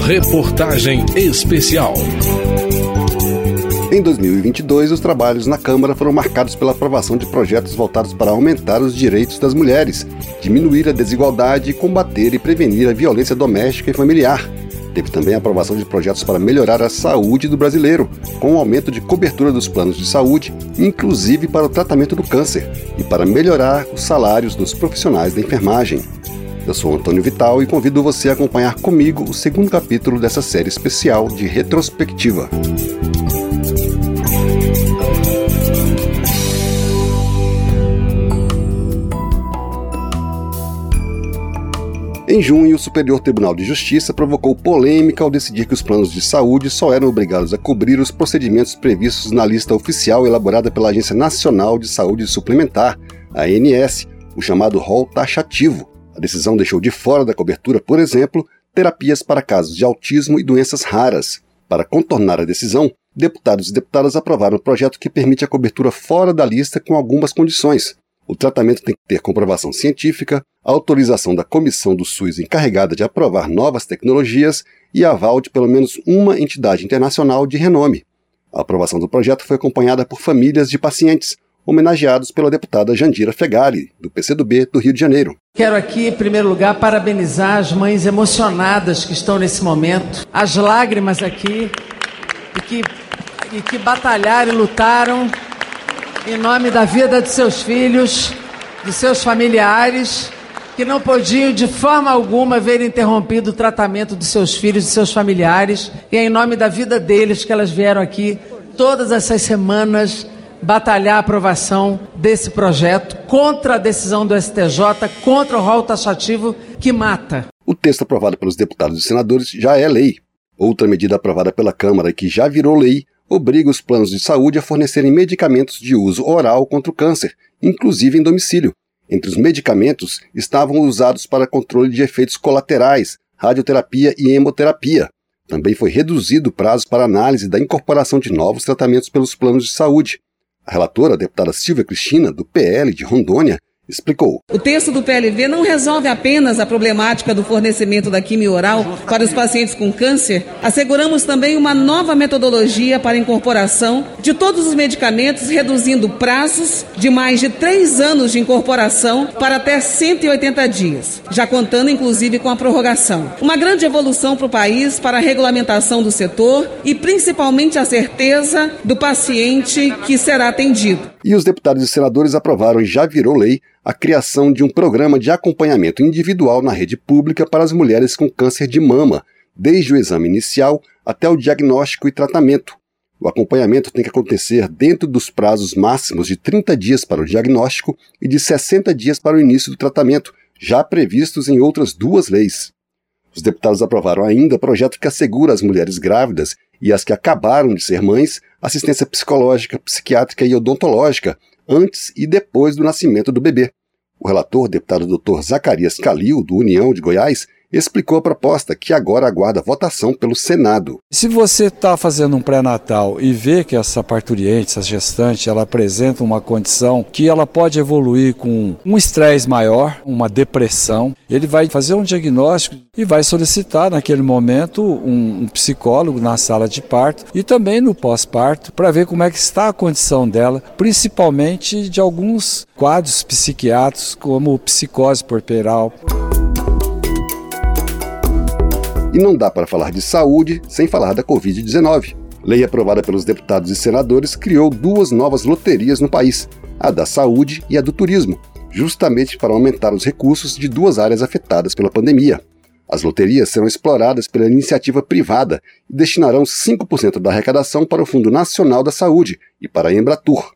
Reportagem Especial. Em 2022, os trabalhos na Câmara foram marcados pela aprovação de projetos voltados para aumentar os direitos das mulheres, diminuir a desigualdade e combater e prevenir a violência doméstica e familiar. Teve também a aprovação de projetos para melhorar a saúde do brasileiro, com o aumento de cobertura dos planos de saúde, inclusive para o tratamento do câncer, e para melhorar os salários dos profissionais da enfermagem. Eu sou Antônio Vital e convido você a acompanhar comigo o segundo capítulo dessa série especial de retrospectiva. Em junho, o Superior Tribunal de Justiça provocou polêmica ao decidir que os planos de saúde só eram obrigados a cobrir os procedimentos previstos na lista oficial elaborada pela Agência Nacional de Saúde Suplementar, ANS, o chamado rol taxativo. A decisão deixou de fora da cobertura, por exemplo, terapias para casos de autismo e doenças raras. Para contornar a decisão, deputados e deputadas aprovaram um projeto que permite a cobertura fora da lista com algumas condições. O tratamento tem que ter comprovação científica, autorização da comissão do SUS encarregada de aprovar novas tecnologias e aval de pelo menos uma entidade internacional de renome. A aprovação do projeto foi acompanhada por famílias de pacientes, homenageados pela deputada Jandira Fegali, do PCdoB do Rio de Janeiro. Quero aqui, em primeiro lugar, parabenizar as mães emocionadas que estão nesse momento, as lágrimas aqui, e que, e que batalharam e lutaram em nome da vida de seus filhos, de seus familiares, que não podiam de forma alguma ver interrompido o tratamento de seus filhos e seus familiares, e é em nome da vida deles que elas vieram aqui todas essas semanas batalhar a aprovação desse projeto contra a decisão do STJ, contra o rol taxativo que mata. O texto aprovado pelos deputados e senadores já é lei. Outra medida aprovada pela Câmara que já virou lei obriga os planos de saúde a fornecerem medicamentos de uso oral contra o câncer, inclusive em domicílio. Entre os medicamentos estavam usados para controle de efeitos colaterais, radioterapia e hemoterapia. Também foi reduzido o prazo para análise da incorporação de novos tratamentos pelos planos de saúde. A relatora, a deputada Silvia Cristina, do PL de Rondônia, explicou. O texto do PLV não resolve apenas a problemática do fornecimento da quimio oral para os pacientes com câncer. Asseguramos também uma nova metodologia para incorporação de todos os medicamentos, reduzindo prazos de mais de três anos de incorporação para até 180 dias, já contando inclusive com a prorrogação. Uma grande evolução para o país para a regulamentação do setor e principalmente a certeza do paciente que será atendido. E os deputados e senadores aprovaram e já virou lei a criação de um programa de acompanhamento individual na rede pública para as mulheres com câncer de mama, desde o exame inicial até o diagnóstico e tratamento. O acompanhamento tem que acontecer dentro dos prazos máximos de 30 dias para o diagnóstico e de 60 dias para o início do tratamento, já previstos em outras duas leis. Os deputados aprovaram ainda projeto que assegura às mulheres grávidas e às que acabaram de ser mães assistência psicológica, psiquiátrica e odontológica antes e depois do nascimento do bebê. O relator, deputado Dr. Zacarias Calil, do União de Goiás, explicou a proposta, que agora aguarda votação pelo Senado. Se você está fazendo um pré-natal e vê que essa parturiente, essa gestante, ela apresenta uma condição que ela pode evoluir com um estresse maior, uma depressão, ele vai fazer um diagnóstico e vai solicitar naquele momento um, um psicólogo na sala de parto e também no pós-parto para ver como é que está a condição dela, principalmente de alguns quadros psiquiátricos como psicose porperal. E não dá para falar de saúde sem falar da Covid-19. Lei aprovada pelos deputados e senadores criou duas novas loterias no país, a da saúde e a do turismo, justamente para aumentar os recursos de duas áreas afetadas pela pandemia. As loterias serão exploradas pela iniciativa privada e destinarão 5% da arrecadação para o Fundo Nacional da Saúde e para a Embratur.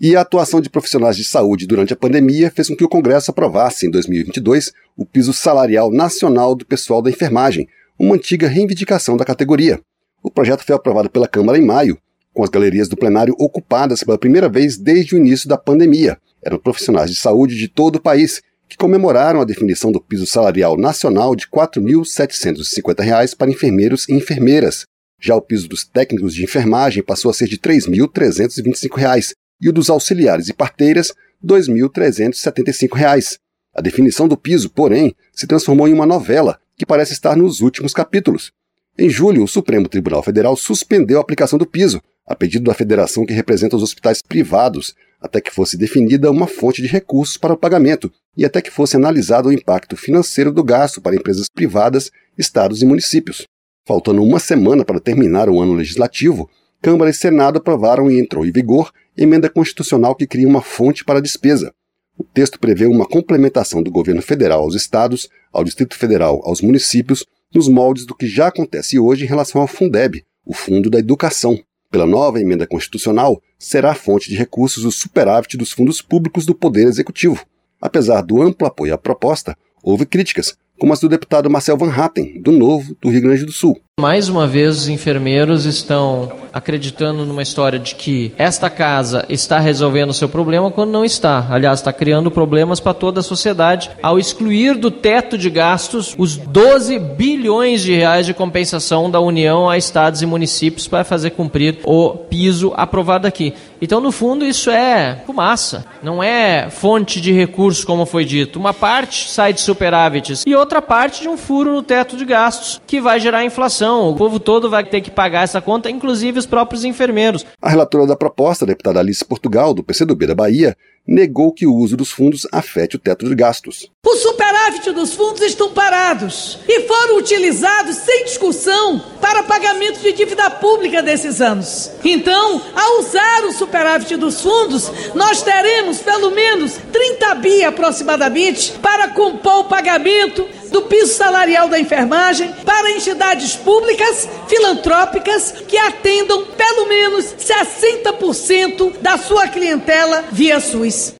E a atuação de profissionais de saúde durante a pandemia fez com que o Congresso aprovasse, em 2022, o piso salarial nacional do pessoal da enfermagem, uma antiga reivindicação da categoria. O projeto foi aprovado pela Câmara em maio, com as galerias do plenário ocupadas pela primeira vez desde o início da pandemia. Eram profissionais de saúde de todo o país que comemoraram a definição do piso salarial nacional de R$ 4.750 para enfermeiros e enfermeiras. Já o piso dos técnicos de enfermagem passou a ser de R$ 3.325 e o dos auxiliares e parteiras R$ 2.375. A definição do piso, porém, se transformou em uma novela que parece estar nos últimos capítulos. Em julho, o Supremo Tribunal Federal suspendeu a aplicação do piso, a pedido da federação que representa os hospitais privados, até que fosse definida uma fonte de recursos para o pagamento e até que fosse analisado o impacto financeiro do gasto para empresas privadas, estados e municípios. Faltando uma semana para terminar o ano legislativo, Câmara e Senado aprovaram e entrou em vigor emenda constitucional que cria uma fonte para a despesa. O texto prevê uma complementação do governo federal aos estados, ao Distrito Federal, aos municípios nos moldes do que já acontece hoje em relação ao Fundeb, o Fundo da Educação. Pela nova emenda constitucional, será fonte de recursos o superávit dos fundos públicos do Poder Executivo. Apesar do amplo apoio à proposta, houve críticas, como as do deputado Marcel Van Hatten, do Novo, do Rio Grande do Sul. Mais uma vez, os enfermeiros estão acreditando numa história de que esta casa está resolvendo o seu problema quando não está. Aliás, está criando problemas para toda a sociedade ao excluir do teto de gastos os 12 bilhões de reais de compensação da União a estados e municípios para fazer cumprir o piso aprovado aqui. Então, no fundo, isso é fumaça, não é fonte de recursos, como foi dito. Uma parte sai de superávites e outra parte de um furo no teto de gastos que vai gerar inflação o povo todo vai ter que pagar essa conta, inclusive os próprios enfermeiros. A relatora da proposta, a deputada Alice Portugal, do PCdoB da Bahia, negou que o uso dos fundos afete o teto de gastos. O superávit dos fundos estão parados e foram utilizados sem discussão para pagamento de dívida pública desses anos. Então, ao usar o superávit dos fundos, nós teremos pelo menos 30 bi aproximadamente para compor o pagamento do piso salarial da enfermagem para entidades públicas, filantrópicas, que atendam pelo menos 60% da sua clientela via SUS.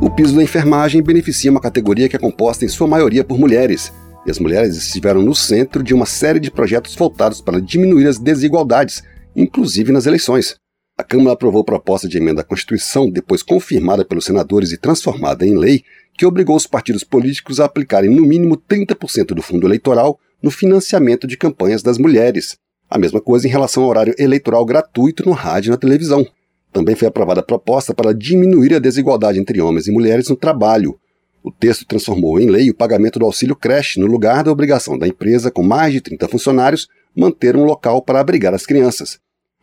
O piso da enfermagem beneficia uma categoria que é composta em sua maioria por mulheres, e as mulheres estiveram no centro de uma série de projetos voltados para diminuir as desigualdades, inclusive nas eleições. A Câmara aprovou proposta de emenda à Constituição, depois confirmada pelos senadores e transformada em lei, que obrigou os partidos políticos a aplicarem no mínimo 30% do fundo eleitoral no financiamento de campanhas das mulheres. A mesma coisa em relação ao horário eleitoral gratuito no rádio e na televisão. Também foi aprovada a proposta para diminuir a desigualdade entre homens e mulheres no trabalho. O texto transformou em lei o pagamento do auxílio creche no lugar da obrigação da empresa com mais de 30 funcionários manter um local para abrigar as crianças.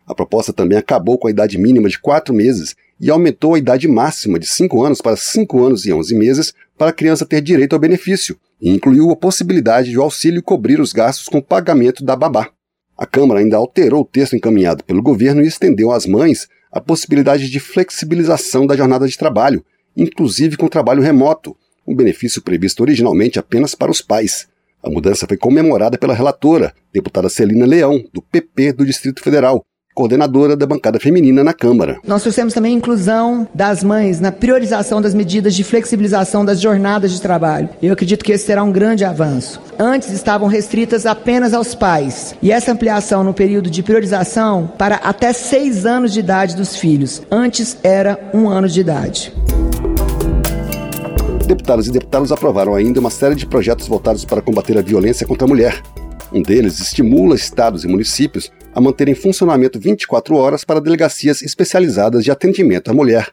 A proposta também acabou com a idade mínima de quatro meses e aumentou a idade máxima de 5 anos para 5 anos e 11 meses para a criança ter direito ao benefício, e incluiu a possibilidade de o auxílio cobrir os gastos com o pagamento da babá. A Câmara ainda alterou o texto encaminhado pelo governo e estendeu às mães a possibilidade de flexibilização da jornada de trabalho, inclusive com trabalho remoto, um benefício previsto originalmente apenas para os pais. A mudança foi comemorada pela relatora, deputada Celina Leão, do PP do Distrito Federal, coordenadora da bancada feminina na Câmara. Nós trouxemos também a inclusão das mães na priorização das medidas de flexibilização das jornadas de trabalho. Eu acredito que esse será um grande avanço. Antes estavam restritas apenas aos pais, e essa ampliação no período de priorização para até seis anos de idade dos filhos. Antes era um ano de idade. Deputados e deputados aprovaram ainda uma série de projetos voltados para combater a violência contra a mulher. Um deles estimula estados e municípios a manter em funcionamento 24 horas para delegacias especializadas de atendimento à mulher.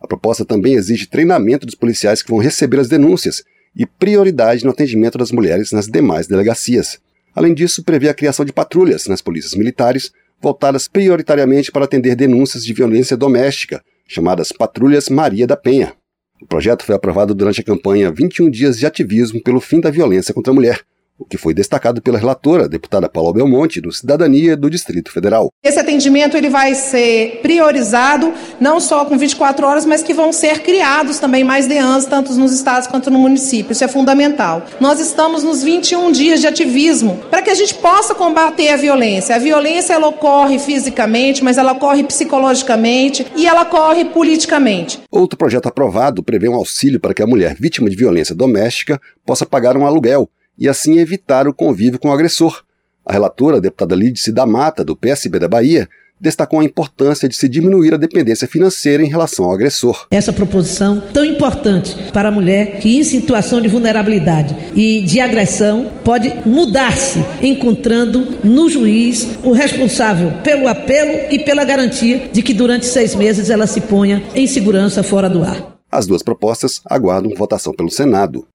A proposta também exige treinamento dos policiais que vão receber as denúncias e prioridade no atendimento das mulheres nas demais delegacias. Além disso, prevê a criação de patrulhas nas polícias militares, voltadas prioritariamente para atender denúncias de violência doméstica, chamadas Patrulhas Maria da Penha. O projeto foi aprovado durante a campanha 21 Dias de Ativismo pelo Fim da Violência contra a Mulher, o que foi destacado pela relatora, deputada Paula Belmonte, do Cidadania do Distrito Federal. Esse atendimento ele vai ser priorizado não só com 24 horas, mas que vão ser criados também mais DEANs, tanto nos estados quanto no município. Isso é fundamental. Nós estamos nos 21 dias de ativismo para que a gente possa combater a violência. A violência ela ocorre fisicamente, mas ela ocorre psicologicamente e ela ocorre politicamente. Outro projeto aprovado prevê um auxílio para que a mulher vítima de violência doméstica possa pagar um aluguel e assim evitar o convívio com o agressor. A relatora, a deputada Lídice da Mata, do PSB da Bahia, destacou a importância de se diminuir a dependência financeira em relação ao agressor. Essa proposição tão importante para a mulher que em situação de vulnerabilidade e de agressão pode mudar-se encontrando no juiz o responsável pelo apelo e pela garantia de que durante seis meses ela se ponha em segurança fora do ar. As duas propostas aguardam votação pelo Senado.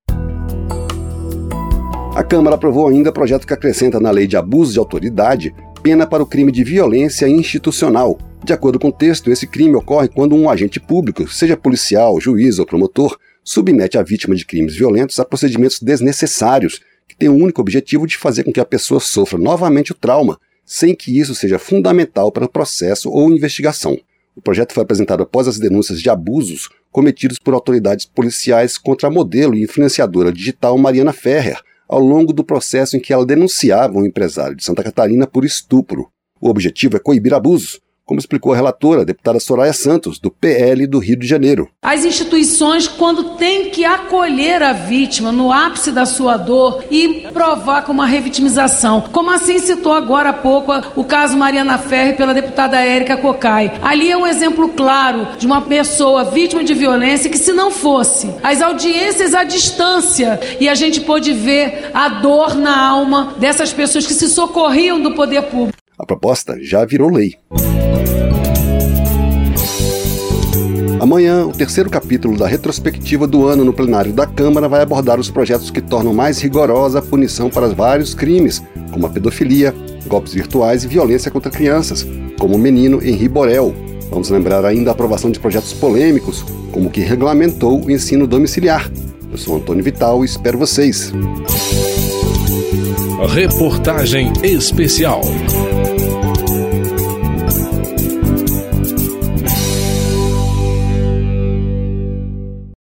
A Câmara aprovou ainda projeto que acrescenta na lei de abuso de autoridade pena para o crime de violência institucional. De acordo com o texto, esse crime ocorre quando um agente público, seja policial, juiz ou promotor, submete a vítima de crimes violentos a procedimentos desnecessários, que têm o único objetivo de fazer com que a pessoa sofra novamente o trauma, sem que isso seja fundamental para o processo ou investigação. O projeto foi apresentado após as denúncias de abusos cometidos por autoridades policiais contra a modelo e influenciadora digital Mariana Ferrer, ao longo do processo em que ela denunciava um empresário de Santa Catarina por estupro. O objetivo é coibir abusos, como explicou a relatora, a deputada Soraya Santos, do PL do Rio de Janeiro. As instituições, quando têm que acolher a vítima no ápice da sua dor e provar com uma revitimização, como assim citou agora há pouco o caso Mariana Ferre pela deputada Érica Cocai. Ali é um exemplo claro de uma pessoa vítima de violência que, se não fosse as audiências à distância e a gente pôde ver a dor na alma dessas pessoas que se socorriam do poder público. A proposta já virou lei. Amanhã, o terceiro capítulo da retrospectiva do ano no plenário da Câmara vai abordar os projetos que tornam mais rigorosa a punição para vários crimes, como a pedofilia, golpes virtuais e violência contra crianças, como o menino Henri Borel. Vamos lembrar ainda a aprovação de projetos polêmicos, como o que regulamentou o ensino domiciliar. Eu sou Antônio Vital e espero vocês. Reportagem especial.